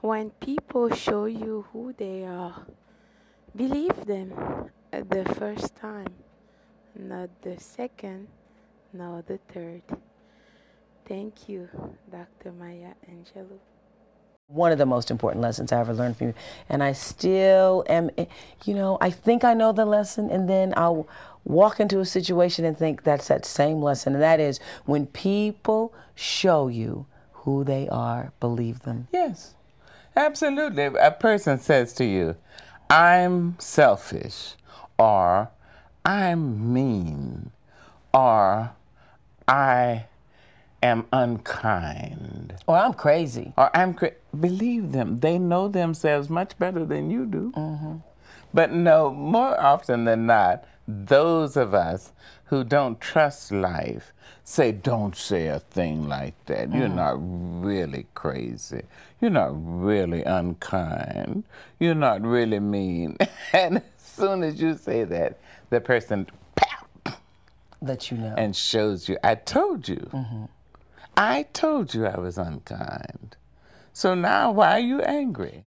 when people show you who they are, believe them at the first time, not the second, nor the third. Thank you, Dr. Maya Angelou. One of the most important lessons I ever learned from you. And I still am, you know, I think I know the lesson, and then I'll walk into a situation and think that's that same lesson. And that is when people show you who they are, believe them. Yes, absolutely. A person says to you, I'm selfish, or I'm mean, or I am unkind. Or I'm crazy. Or I'm cra- believe them. They know themselves much better than you do. Mm-hmm. But no, more often than not, those of us who don't trust life say, don't say a thing like that. You're Mm. not really crazy. You're not really unkind. You're not really mean. and as soon as you say that, the person Let you know. and shows you, I told you. I told you I was unkind. So now why are you angry?